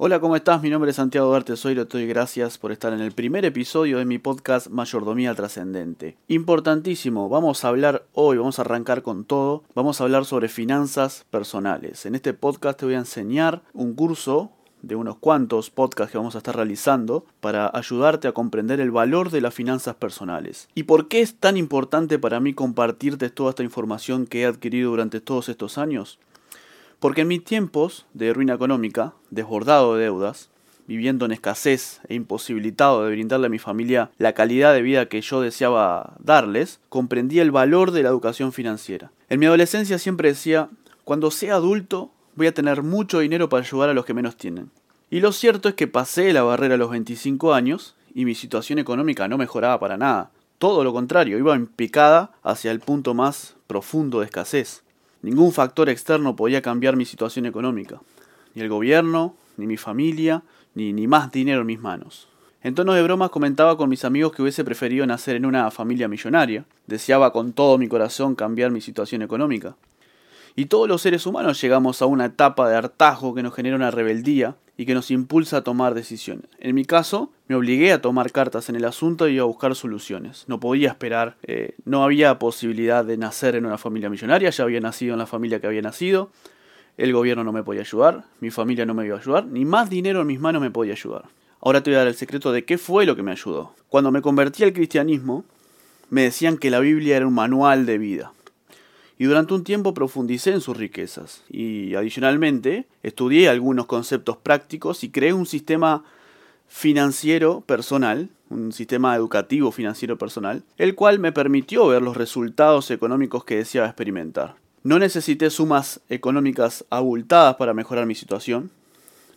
Hola, ¿cómo estás? Mi nombre es Santiago Duarte Soy y gracias por estar en el primer episodio de mi podcast Mayordomía Trascendente. Importantísimo, vamos a hablar hoy, vamos a arrancar con todo, vamos a hablar sobre finanzas personales. En este podcast te voy a enseñar un curso de unos cuantos podcasts que vamos a estar realizando para ayudarte a comprender el valor de las finanzas personales. ¿Y por qué es tan importante para mí compartirte toda esta información que he adquirido durante todos estos años? Porque en mis tiempos de ruina económica, desbordado de deudas, viviendo en escasez e imposibilitado de brindarle a mi familia la calidad de vida que yo deseaba darles, comprendí el valor de la educación financiera. En mi adolescencia siempre decía, cuando sea adulto voy a tener mucho dinero para ayudar a los que menos tienen. Y lo cierto es que pasé la barrera a los 25 años y mi situación económica no mejoraba para nada. Todo lo contrario, iba en picada hacia el punto más profundo de escasez. Ningún factor externo podía cambiar mi situación económica. Ni el gobierno, ni mi familia, ni, ni más dinero en mis manos. En tono de bromas comentaba con mis amigos que hubiese preferido nacer en una familia millonaria. Deseaba con todo mi corazón cambiar mi situación económica. Y todos los seres humanos llegamos a una etapa de hartazgo que nos genera una rebeldía y que nos impulsa a tomar decisiones. En mi caso, me obligué a tomar cartas en el asunto y a buscar soluciones. No podía esperar, eh, no había posibilidad de nacer en una familia millonaria, ya había nacido en la familia que había nacido, el gobierno no me podía ayudar, mi familia no me iba a ayudar, ni más dinero en mis manos me podía ayudar. Ahora te voy a dar el secreto de qué fue lo que me ayudó. Cuando me convertí al cristianismo, me decían que la Biblia era un manual de vida y durante un tiempo profundicé en sus riquezas y adicionalmente estudié algunos conceptos prácticos y creé un sistema financiero personal, un sistema educativo financiero personal, el cual me permitió ver los resultados económicos que deseaba experimentar. No necesité sumas económicas abultadas para mejorar mi situación,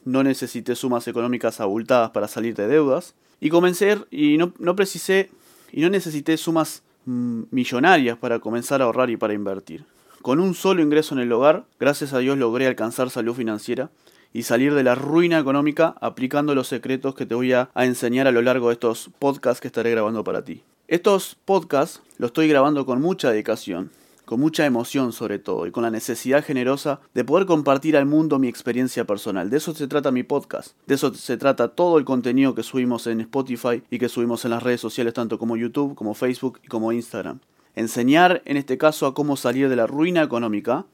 no necesité sumas económicas abultadas para salir de deudas, y comencé y no, no precisé y no necesité sumas millonarias para comenzar a ahorrar y para invertir. Con un solo ingreso en el hogar, gracias a Dios logré alcanzar salud financiera y salir de la ruina económica aplicando los secretos que te voy a, enseñar a lo largo de estos podcasts que estaré grabando para ti. Estos podcasts los estoy grabando con mucha dedicación, con mucha emoción sobre todo y con la necesidad generosa de poder compartir al mundo mi experiencia personal. De eso se trata mi podcast, de eso se trata todo el contenido que subimos en Spotify y que subimos en las redes sociales tanto como YouTube, como Facebook y como Instagram. Enseñar en este caso a cómo salir de la ruina económica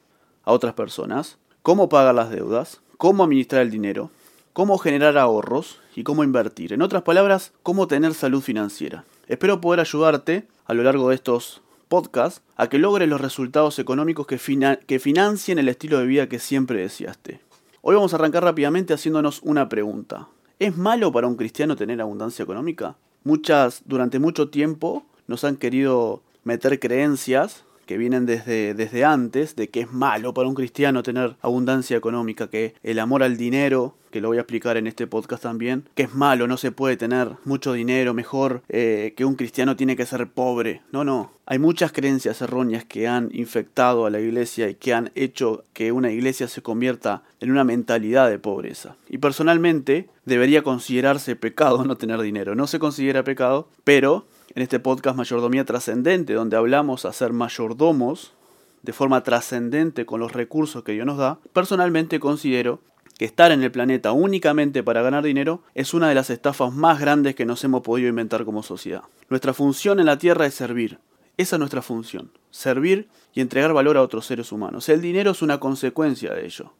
a otras personas, cómo pagar las deudas, cómo administrar el dinero, cómo generar ahorros y cómo invertir. En otras palabras, cómo tener salud financiera. Espero poder ayudarte a lo largo de estos podcast a que logres los resultados económicos que, que financien el estilo de vida que siempre deseaste. Hoy vamos a arrancar rápidamente haciéndonos una pregunta. ¿Es malo para un cristiano tener abundancia económica? Muchas, durante mucho tiempo, nos han querido meter creencias que vienen desde, desde antes, de que es malo para un cristiano tener abundancia económica, que el amor al dinero, que lo voy a explicar en este podcast también, que es malo, no se puede tener mucho dinero, mejor eh, que un cristiano tiene que ser pobre. No, no. Hay muchas creencias erróneas que han infectado a la iglesia y que han hecho que una iglesia se convierta en una mentalidad de pobreza. Y personalmente debería considerarse pecado no tener dinero. No se considera pecado, pero en este podcast Mayordomía Trascendente, donde hablamos a ser mayordomos de forma trascendente con los recursos que Dios nos da, personalmente considero que estar en el planeta únicamente para ganar dinero es una de las estafas más grandes que nos hemos podido inventar como sociedad. Nuestra función en la Tierra es servir. Esa es nuestra función, servir y entregar valor a otros seres humanos. El dinero es una consecuencia de ello.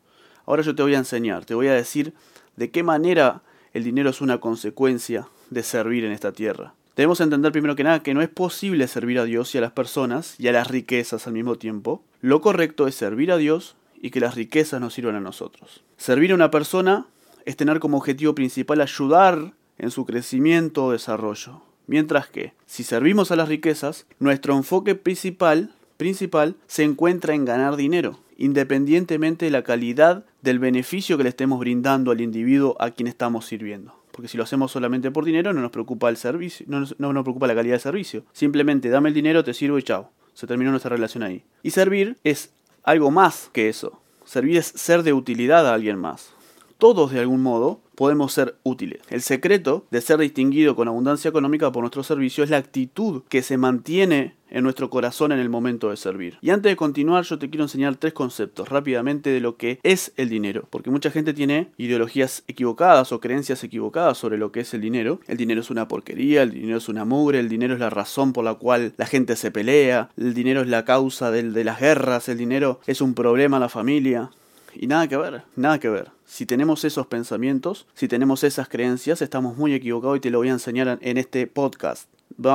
Ahora yo te voy a enseñar, te voy a decir de qué manera el dinero es una consecuencia de servir en esta tierra. Debemos entender primero que nada que no es posible servir a Dios y a las personas y a las riquezas al mismo tiempo. Lo correcto es servir a Dios y que las riquezas nos sirvan a nosotros. Servir a una persona es tener como objetivo principal ayudar en su crecimiento o desarrollo. Mientras que, si servimos a las riquezas, nuestro enfoque principal, principal se encuentra en ganar dinero, independientemente de la calidad del beneficio que le estemos brindando al individuo a quien estamos sirviendo porque si lo hacemos solamente por dinero no nos preocupa el servicio, no nos, no nos preocupa la calidad del servicio. Simplemente dame el dinero, te sirvo y chao. Se terminó nuestra relación ahí. Y servir es algo más que eso. Servir es ser de utilidad a alguien más. todos de algún modo podemos ser útiles. El secreto de ser distinguido con abundancia económica por nuestro servicio es la actitud que se mantiene en nuestro corazón en el momento de servir. Y antes de continuar, yo te quiero enseñar tres conceptos rápidamente de lo que es el dinero, porque mucha gente tiene ideologías equivocadas o creencias equivocadas sobre lo que es el dinero. El dinero es una porquería, el dinero es una mugre, el dinero es la razón por la cual la gente se pelea, el dinero es la causa de, de las guerras, el dinero es un problema a la familia. Y nada que ver, nada que ver. Si tenemos esos pensamientos, si tenemos esas creencias, estamos muy equivocados y te lo voy a enseñar en este podcast.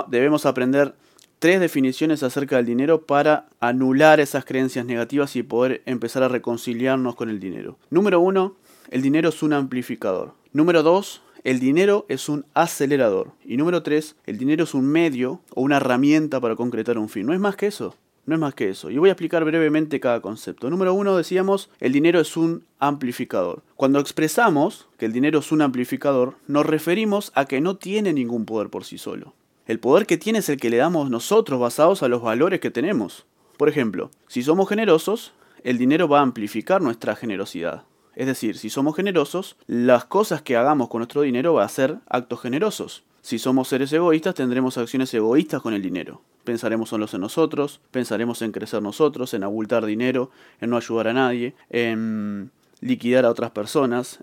debemos aprender tres definiciones acerca del dinero para anular esas creencias negativas y poder empezar a reconciliarnos con el dinero. Número uno, el dinero es un amplificador. Número dos, el dinero es un acelerador. Y número tres, el dinero es un medio o una herramienta para concretar un fin. No es más que eso. No es más que eso. Y voy a explicar brevemente cada concepto. Número uno, decíamos, el dinero es un amplificador. Cuando expresamos que el dinero es un amplificador, nos referimos a que no tiene ningún poder por sí solo. El poder que tiene es el que le damos nosotros basados a los valores que tenemos. Por ejemplo, si somos generosos, el dinero va a amplificar nuestra generosidad. Es decir, si somos generosos, las cosas que hagamos con nuestro dinero va a ser actos generosos. Si somos seres egoístas, tendremos acciones egoístas con el dinero. Pensaremos solo en nosotros, pensaremos en crecer nosotros, en abultar dinero, en no ayudar a nadie, en liquidar a otras personas,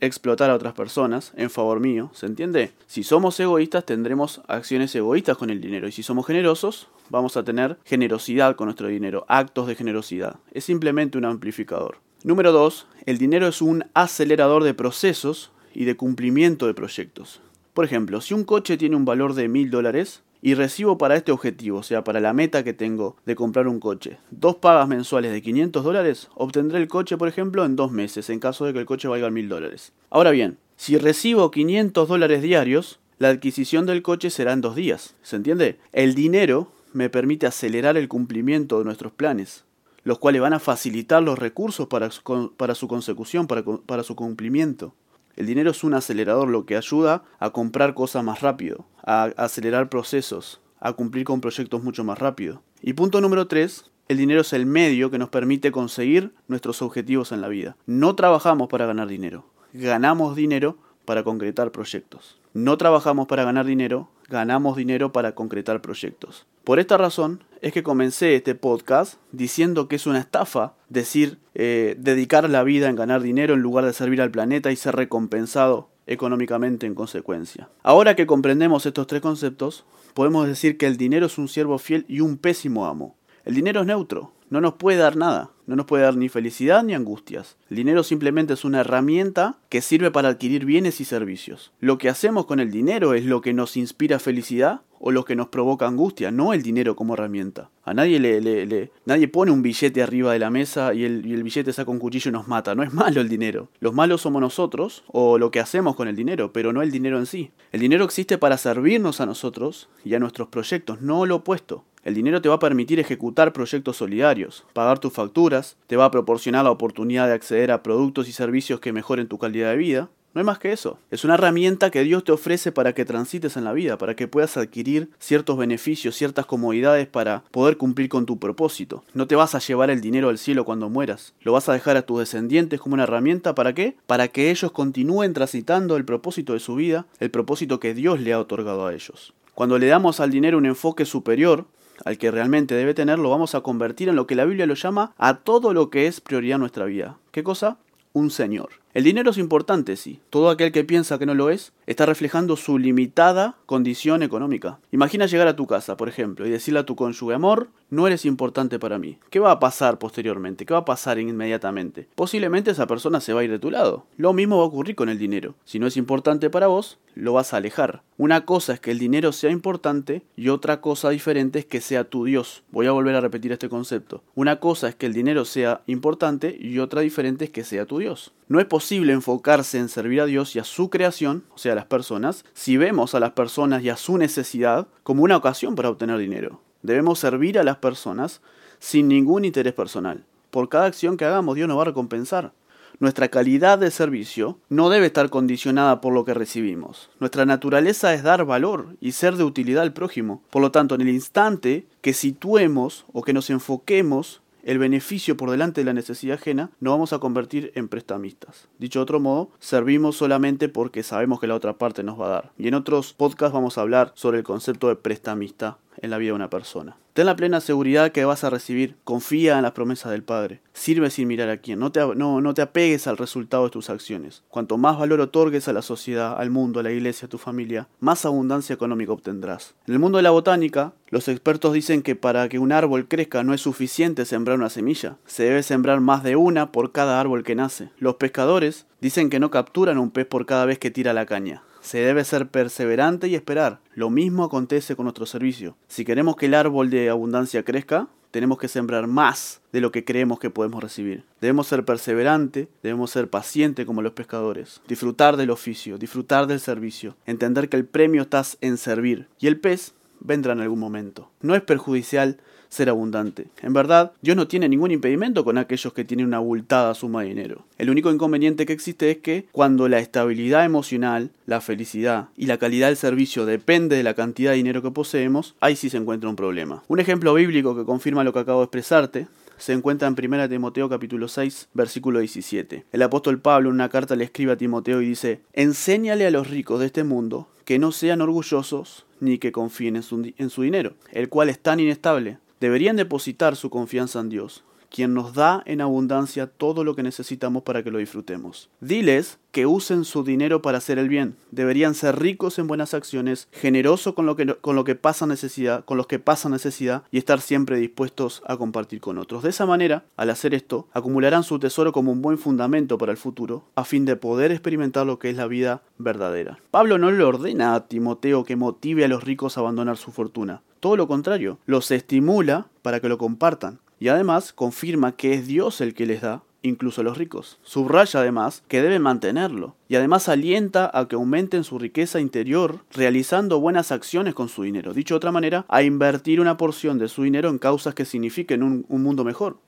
explotar a otras personas en favor mío, ¿se entiende? Si somos egoístas tendremos acciones egoístas con el dinero y si somos generosos vamos a tener generosidad con nuestro dinero, actos de generosidad. Es simplemente un amplificador. Número 2. El dinero es un acelerador de procesos y de cumplimiento de proyectos. Por ejemplo, si un coche tiene un valor de mil dólares y recibo para este objetivo, o sea, para la meta que tengo de comprar un coche, dos pagas mensuales de 500 dólares, obtendré el coche, por ejemplo, en dos meses, en caso de que el coche valga mil dólares. Ahora bien, si recibo 500 dólares diarios, la adquisición del coche será en dos días. ¿Se entiende? El dinero me permite acelerar el cumplimiento de nuestros planes, los cuales van a facilitar los recursos para, su consecución, para su cumplimiento. El dinero es un acelerador, lo que ayuda a comprar cosas más rápido, a acelerar procesos, a cumplir con proyectos mucho más rápido. Y punto número 3, el dinero es el medio que nos permite conseguir nuestros objetivos en la vida. No trabajamos para ganar dinero, ganamos dinero para concretar proyectos. No trabajamos para ganar dinero, ganamos dinero para concretar proyectos. Por esta razón es que comencé este podcast diciendo que es una estafa decir eh, dedicar la vida en ganar dinero en lugar de servir al planeta y ser recompensado económicamente en consecuencia. Ahora que comprendemos estos tres conceptos, podemos decir que el dinero es un siervo fiel y un pésimo amo. El dinero es neutro, no nos puede dar nada, no nos puede dar ni felicidad ni angustias. El dinero simplemente es una herramienta que sirve para adquirir bienes y servicios. Lo que hacemos con el dinero es lo que nos inspira felicidad o lo que nos provoca angustia, no el dinero como herramienta. A nadie le, nadie pone un billete arriba de la mesa y el, y el, billete saca un cuchillo y nos mata. No es malo el dinero. Los malos somos nosotros o lo que hacemos con el dinero, pero no el dinero en sí. El dinero existe para servirnos a nosotros y a nuestros proyectos, no lo opuesto. El dinero te va a permitir ejecutar proyectos solidarios, pagar tus facturas, te va a proporcionar la oportunidad de acceder a productos y servicios que mejoren tu calidad de vida. No es más que eso. Es una herramienta que Dios te ofrece para que transites en la vida, para que puedas adquirir ciertos beneficios, ciertas comodidades para poder cumplir con tu propósito. No te vas a llevar el dinero al cielo cuando mueras. Lo vas a dejar a tus descendientes como una herramienta para qué? Para que ellos continúen transitando el propósito de su vida, el propósito que Dios le ha otorgado a ellos. Cuando le damos al dinero un enfoque superior, al que realmente debe tener, lo vamos a convertir en lo que la Biblia lo llama a todo lo que es prioridad en nuestra vida. ¿Qué cosa? Un Señor. El dinero es importante, sí. Todo aquel que piensa que no lo es está reflejando su limitada condición económica. Imagina llegar a tu casa, por ejemplo, y decirle a tu cónyuge, amor, no eres importante para mí. ¿Qué va a pasar posteriormente? ¿Qué va a pasar inmediatamente? Posiblemente esa persona se va a ir de tu lado. Lo mismo va a ocurrir con el dinero. Si no es importante para vos, lo vas a alejar. Una cosa es que el dinero sea importante y otra cosa diferente es que sea tu Dios. Voy a volver a repetir este concepto. Una cosa es que el dinero sea importante y otra diferente es que sea tu Dios. No es posible enfocarse en servir a Dios y a su creación, o sea, a las personas, si vemos a las personas y a su necesidad como una ocasión para obtener dinero. Debemos servir a las personas sin ningún interés personal. Por cada acción que hagamos, Dios nos va a recompensar. Nuestra calidad de servicio no debe estar condicionada por lo que recibimos. Nuestra naturaleza es dar valor y ser de utilidad al prójimo. Por lo tanto, en el instante que situemos o que nos enfoquemos el beneficio por delante de la necesidad ajena, nos vamos a convertir en prestamistas. Dicho de otro modo, servimos solamente porque sabemos que la otra parte nos va a dar. Y en otros podcasts vamos a hablar sobre el concepto de prestamista en la vida de una persona. Ten la plena seguridad que vas a recibir. Confía en las promesas del Padre. Sirve sin mirar a quién. No te, no, no te apegues al resultado de tus acciones. Cuanto más valor otorgues a la sociedad, al mundo, a la iglesia, a tu familia, más abundancia económica obtendrás. En el mundo de la botánica, los expertos dicen que para que un árbol crezca no es suficiente sembrar una semilla. Se debe sembrar más de una por cada árbol que nace. Los pescadores dicen que no capturan un pez por cada vez que tira la caña. Se debe ser perseverante y esperar. Lo mismo acontece con nuestro servicio. Si queremos que el árbol de abundancia crezca, tenemos que sembrar más de lo que creemos que podemos recibir. Debemos ser perseverantes, debemos ser pacientes como los pescadores, disfrutar del oficio, disfrutar del servicio, entender que el premio está en servir y el pez vendrá en algún momento. No es perjudicial ser abundante. En verdad, Dios no tiene ningún impedimento con aquellos que tienen una abultada suma de dinero. El único inconveniente que existe es que cuando la estabilidad emocional, la felicidad y la calidad del servicio depende de la cantidad de dinero que poseemos, ahí sí se encuentra un problema. Un ejemplo bíblico que confirma lo que acabo de expresarte se encuentra en 1 Timoteo capítulo 6, versículo 17. El apóstol Pablo en una carta le escribe a Timoteo y dice, Enséñale a los ricos de este mundo que no sean orgullosos ni que confíen en su, dinero, el cual es tan inestable. Deberían depositar su confianza en Dios, quien nos da en abundancia todo lo que necesitamos para que lo disfrutemos. Diles que usen su dinero para hacer el bien. Deberían ser ricos en buenas acciones, generosos con lo que, con lo que pasa necesidad, con los que pasan necesidad y estar siempre dispuestos a compartir con otros. De esa manera, al hacer esto, acumularán su tesoro como un buen fundamento para el futuro, a fin de poder experimentar lo que es la vida verdadera. Pablo no le ordena a Timoteo que motive a los ricos a abandonar su fortuna. Todo lo contrario, los estimula para que lo compartan. Y además confirma que es Dios el que les da, incluso a los ricos. Subraya además que deben mantenerlo. Y además alienta a que aumenten su riqueza interior realizando buenas acciones con su dinero. Dicho de otra manera, a invertir una porción de su dinero en causas que signifiquen un, un mundo mejor,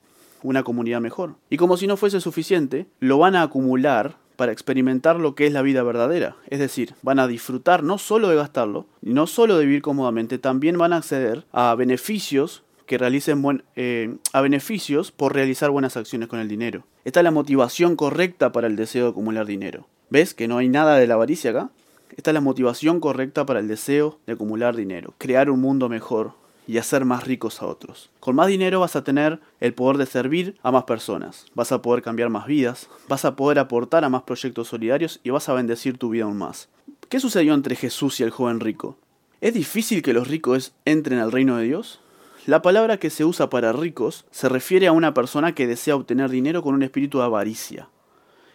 una comunidad mejor. Y como si no fuese suficiente, lo van a acumular para experimentar lo que es la vida verdadera. Es decir, van a disfrutar no solo de gastarlo, no solo de vivir cómodamente, también van a acceder a beneficios que realicen buen, eh, a beneficios por realizar buenas acciones con el dinero. Esta es la motivación correcta para el deseo de acumular dinero. ¿Ves que no hay nada de la avaricia acá? Esta es la motivación correcta para el deseo de acumular dinero, crear un mundo mejor y hacer más ricos a otros. Con más dinero vas a tener el poder de servir a más personas, vas a poder cambiar más vidas, vas a poder aportar a más proyectos solidarios y vas a bendecir tu vida aún más. ¿Qué sucedió entre Jesús y el joven rico? ¿Es difícil que los ricos entren al reino de Dios? La palabra que se usa para ricos se refiere a una persona que desea obtener dinero con un espíritu de avaricia.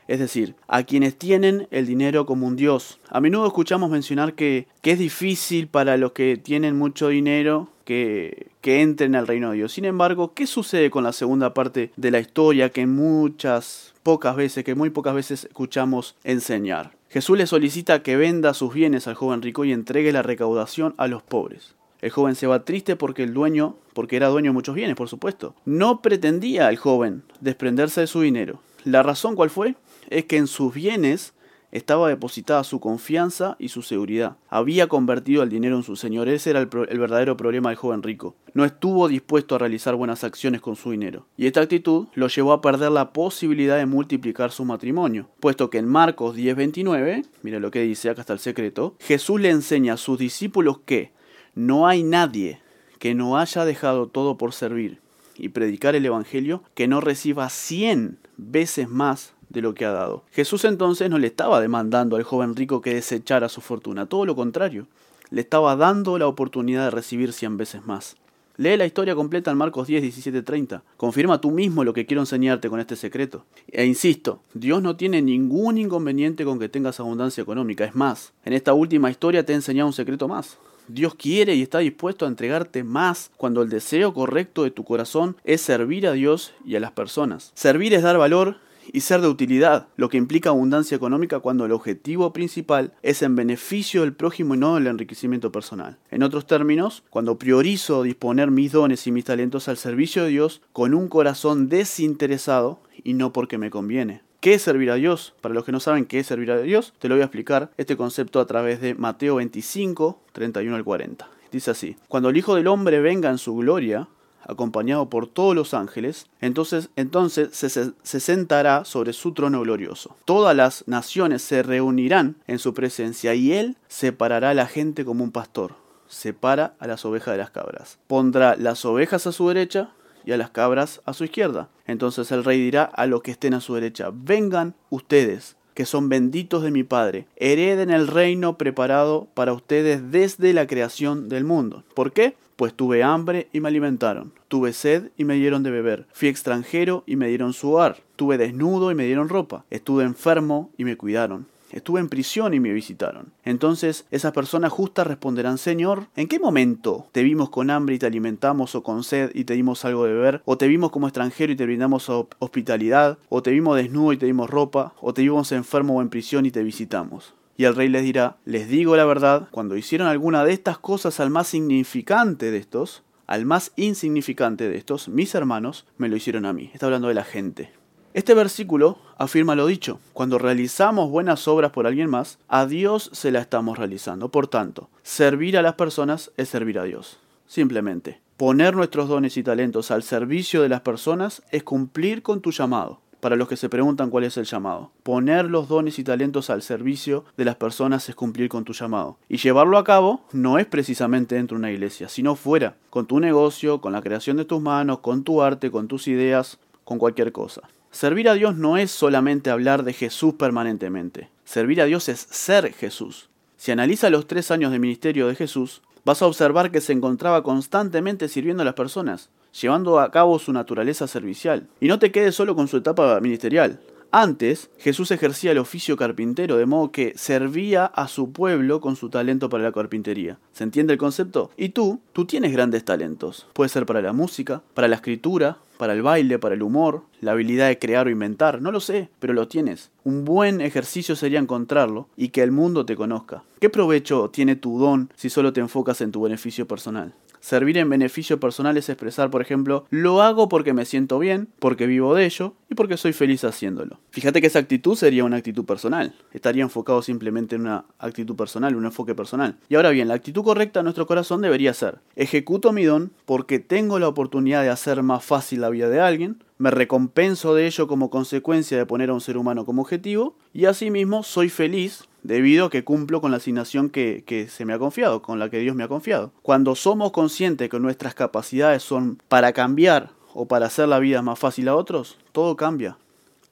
Es decir, a quienes tienen el dinero como un dios. A menudo escuchamos mencionar que, que es difícil para los que tienen mucho dinero que, que, entren al reino de Dios. Sin embargo, ¿qué sucede con la segunda parte de la historia que muchas, pocas veces, que muy pocas veces escuchamos enseñar? Jesús le solicita que venda sus bienes al joven rico y entregue la recaudación a los pobres. El joven se va triste porque el dueño, porque era dueño de muchos bienes, por supuesto. No pretendía el joven desprenderse de su dinero. La razón cuál fue? Es que en sus bienes estaba depositada su confianza y su seguridad. Había convertido el dinero en su señor. Ese era el, verdadero problema del joven rico. No estuvo dispuesto a realizar buenas acciones con su dinero. Y esta actitud lo llevó a perder la posibilidad de multiplicar su matrimonio. Puesto que en Marcos 10:29, mira lo que dice, acá está el secreto, Jesús le enseña a sus discípulos que no hay nadie que no haya dejado todo por servir y predicar el Evangelio que no reciba cien veces más de lo que ha dado. Jesús entonces no le estaba demandando al joven rico que desechara su fortuna, todo lo contrario, le estaba dando la oportunidad de recibir cien veces más. Lee la historia completa en Marcos 10, 17, 30. Confirma tú mismo lo que quiero enseñarte con este secreto. E insisto, Dios no tiene ningún inconveniente con que tengas abundancia económica. Es más, en esta última historia te he enseñado un secreto más. Dios quiere y está dispuesto a entregarte más cuando el deseo correcto de tu corazón es servir a Dios y a las personas. Servir es dar valor y ser de utilidad, lo que implica abundancia económica cuando el objetivo principal es en beneficio del prójimo y no el enriquecimiento personal. En otros términos, cuando priorizo disponer mis dones y mis talentos al servicio de Dios con un corazón desinteresado y no porque me conviene. ¿Qué es servir a Dios? Para los que no saben qué es servir a Dios, te lo voy a explicar este concepto a través de Mateo 25, 31 al 40. Dice así, cuando el Hijo del Hombre venga en su gloria, acompañado por todos los ángeles, entonces, entonces se, se, sentará sobre su trono glorioso. Todas las naciones se reunirán en su presencia y él separará a la gente como un pastor, separa a las ovejas de las cabras. Pondrá las ovejas a su derecha y a las cabras a su izquierda. Entonces el rey dirá a los que estén a su derecha, vengan ustedes, que son benditos de mi Padre, hereden el reino preparado para ustedes desde la creación del mundo. ¿Por qué? Pues tuve hambre y me alimentaron, tuve sed y me dieron de beber, fui extranjero y me dieron su hogar, tuve desnudo y me dieron ropa, estuve enfermo y me cuidaron estuve en prisión y me visitaron. Entonces esas personas justas responderán, Señor, ¿en qué momento te vimos con hambre y te alimentamos o con sed y te dimos algo de beber? ¿O te vimos como extranjero y te brindamos hospitalidad? ¿O te vimos desnudo y te dimos ropa? ¿O te vimos enfermo o en prisión y te visitamos? Y el rey les dirá, les digo la verdad, cuando hicieron alguna de estas cosas al más significante de estos, al más insignificante de estos, mis hermanos, me lo hicieron a mí. Está hablando de la gente. Este versículo afirma lo dicho. Cuando realizamos buenas obras por alguien más, a Dios se la estamos realizando. Por tanto, servir a las personas es servir a Dios. Simplemente, poner nuestros dones y talentos al servicio de las personas es cumplir con tu llamado. Para los que se preguntan cuál es el llamado. Poner los dones y talentos al servicio de las personas es cumplir con tu llamado. Y llevarlo a cabo no es precisamente dentro de una iglesia, sino fuera, con tu negocio, con la creación de tus manos, con tu arte, con tus ideas, con cualquier cosa. Servir a Dios no es solamente hablar de Jesús permanentemente. Servir a Dios es ser Jesús. Si analiza los tres años de ministerio de Jesús, vas a observar que se encontraba constantemente sirviendo a las personas, llevando a cabo su naturaleza servicial. Y no te quedes solo con su etapa ministerial. Antes, Jesús ejercía el oficio carpintero, de modo que servía a su pueblo con su talento para la carpintería. ¿Se entiende el concepto? Y tú, tú tienes grandes talentos. Puede ser para la música, para la escritura, para el baile, para el humor, la habilidad de crear o inventar, no lo sé, pero lo tienes. Un buen ejercicio sería encontrarlo y que el mundo te conozca. ¿Qué provecho tiene tu don si solo te enfocas en tu beneficio personal? Servir en beneficio personal es expresar, por ejemplo, lo hago porque me siento bien, porque vivo de ello y porque soy feliz haciéndolo. Fíjate que esa actitud sería una actitud personal. Estaría enfocado simplemente en una actitud personal, un enfoque personal. Y ahora bien, la actitud correcta en nuestro corazón debería ser, ejecuto mi don porque tengo la oportunidad de hacer más fácil la vida de alguien, me recompenso de ello como consecuencia de poner a un ser humano como objetivo y asimismo soy feliz debido a que cumplo con la asignación que, que, se me ha confiado, con la que Dios me ha confiado. Cuando somos conscientes que nuestras capacidades son para cambiar o para hacer la vida más fácil a otros, todo cambia.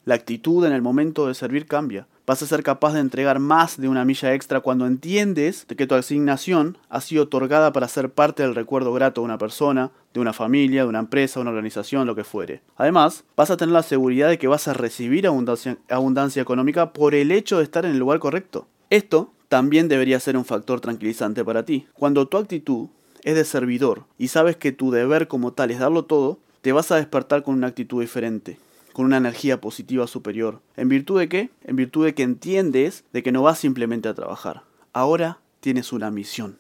La actitud en el momento de servir cambia. Vas a ser capaz de entregar más de una milla extra cuando entiendes de que tu asignación ha sido otorgada para ser parte del recuerdo grato de una persona, de una familia, de una empresa, una organización, lo que fuere. Además, vas a tener la seguridad de que vas a recibir abundancia, abundancia económica por el hecho de estar en el lugar correcto. Esto también debería ser un factor tranquilizante para ti. Cuando tu actitud es de servidor y sabes que tu deber como tal es darlo todo, te vas a despertar con una actitud diferente con una energía positiva superior. ¿En virtud de qué? En virtud de que entiendes de que no vas simplemente a trabajar. Ahora tienes una misión.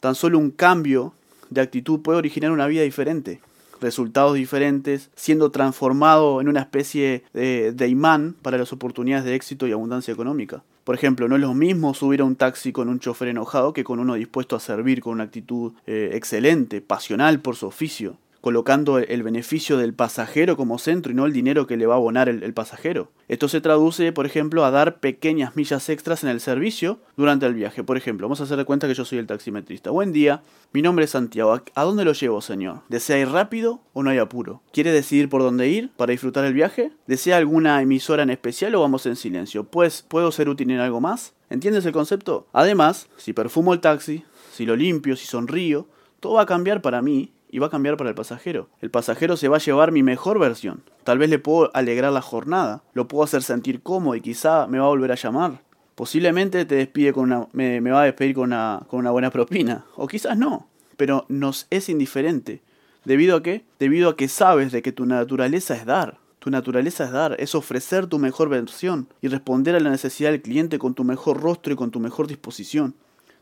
Tan solo un cambio de actitud puede originar una vida diferente, resultados diferentes, siendo transformado en una especie de, imán para las oportunidades de éxito y abundancia económica. Por ejemplo, no es lo mismo subir a un taxi con un chofer enojado que con uno dispuesto a servir con una actitud eh, excelente, pasional por su oficio colocando el beneficio del pasajero como centro y no el dinero que le va a abonar el, pasajero. Esto se traduce, por ejemplo, a dar pequeñas millas extras en el servicio durante el viaje. Por ejemplo, vamos a hacer de cuenta que yo soy el taximetrista. Buen día, mi nombre es Santiago. ¿A dónde lo llevo, señor? ¿Desea ir rápido o no hay apuro? ¿Quiere decidir por dónde ir para disfrutar el viaje? ¿Desea alguna emisora en especial o vamos en silencio? Pues, ¿puedo ser útil en algo más? ¿Entiendes el concepto? Además, si perfumo el taxi, si lo limpio, si sonrío, todo va a cambiar para mí y va a cambiar para el pasajero. El pasajero se va a llevar mi mejor versión. Tal vez le puedo alegrar la jornada, lo puedo hacer sentir cómodo y quizá me va a volver a llamar. Posiblemente te despide con una, me, va a despedir con una, con una buena propina, o quizás no, pero nos es indiferente. ¿Debido a qué? Debido a que sabes de que tu naturaleza es dar. Tu naturaleza es dar, es ofrecer tu mejor versión y responder a la necesidad del cliente con tu mejor rostro y con tu mejor disposición.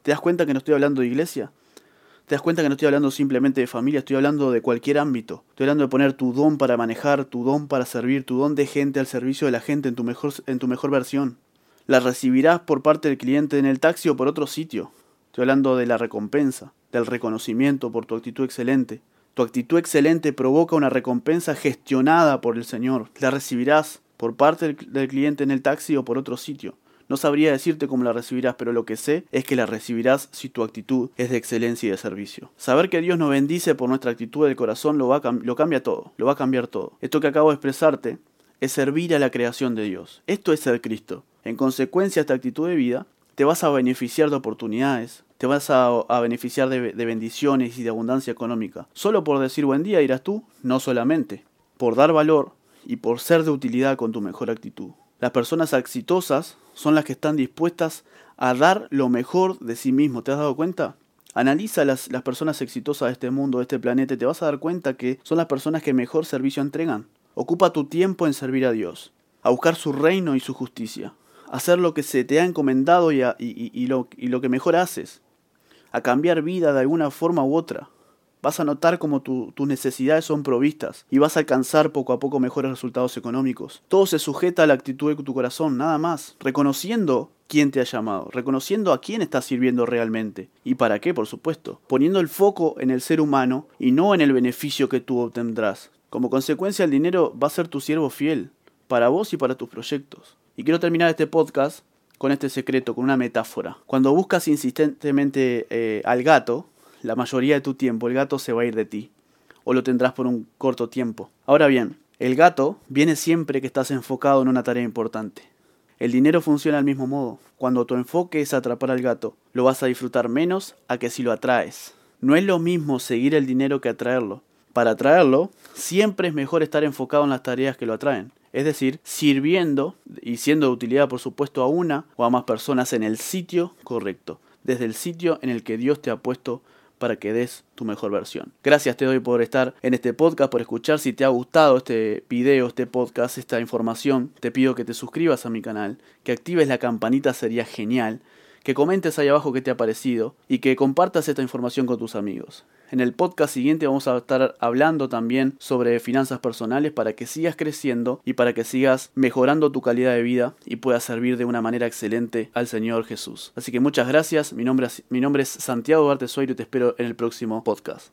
¿Te das cuenta que no estoy hablando de iglesia? Te das cuenta que no estoy hablando simplemente de familia, estoy hablando de cualquier ámbito. Estoy hablando de poner tu don para manejar, tu don para servir, tu don de gente al servicio de la gente en tu mejor, en tu mejor versión. La recibirás por parte del cliente en el taxi o por otro sitio. Estoy hablando de la recompensa, del reconocimiento por tu actitud excelente. Tu actitud excelente provoca una recompensa gestionada por el Señor. La recibirás por parte del cliente en el taxi o por otro sitio. No sabría decirte cómo la recibirás, pero lo que sé es que la recibirás si tu actitud es de excelencia y de servicio. Saber que Dios nos bendice por nuestra actitud del corazón lo, va lo cambia todo, lo va a cambiar todo. Esto que acabo de expresarte es servir a la creación de Dios. Esto es ser Cristo. En consecuencia, esta actitud de vida te vas a beneficiar de oportunidades, te vas a, beneficiar de, bendiciones y de abundancia económica. Solo por decir buen día dirás tú, no solamente, por dar valor y por ser de utilidad con tu mejor actitud. Las personas exitosas son las que están dispuestas a dar lo mejor de sí mismo. ¿Te has dado cuenta? Analiza las, las personas exitosas de este mundo, de este planeta, y te vas a dar cuenta que son las personas que mejor servicio entregan. Ocupa tu tiempo en servir a Dios, a buscar su reino y su justicia, a hacer lo que se te ha encomendado y, y, lo, y lo que mejor haces, a cambiar vida de alguna forma u otra. Vas a notar cómo tus necesidades son provistas y vas a alcanzar poco a poco mejores resultados económicos. Todo se sujeta a la actitud de tu corazón, nada más. Reconociendo quién te ha llamado, reconociendo a quién estás sirviendo realmente y para qué, por supuesto, poniendo el foco en el ser humano y no en el beneficio que tú obtendrás. Como consecuencia, el dinero va a ser tu siervo fiel, para vos y para tus proyectos. Y quiero terminar este podcast con este secreto, con una metáfora. Cuando buscas insistentemente eh, al gato, la mayoría de tu tiempo el gato se va a ir de ti, o lo tendrás por un corto tiempo. Ahora bien, el gato viene siempre que estás enfocado en una tarea importante. El dinero funciona al mismo modo. Cuando tu enfoque es atrapar al gato, lo vas a disfrutar menos a que si lo atraes. No es lo mismo seguir el dinero que atraerlo. Para atraerlo, siempre es mejor estar enfocado en las tareas que lo atraen. Es decir, sirviendo y siendo de utilidad, por supuesto, a una o a más personas en el sitio correcto, desde el sitio en el que Dios te ha puesto para que des tu mejor versión. Gracias te doy por estar en este podcast, por escuchar. Si te ha gustado este video, este podcast, esta información, te pido que te suscribas a mi canal, que actives la campanita, sería genial, que comentes ahí abajo qué te ha parecido y que compartas esta información con tus amigos. En el podcast siguiente vamos a estar hablando también sobre finanzas personales para que sigas creciendo y para que sigas mejorando tu calidad de vida y puedas servir de una manera excelente al Señor Jesús. Así que muchas gracias, mi nombre, es Santiago Duarte Soiro y te espero en el próximo podcast.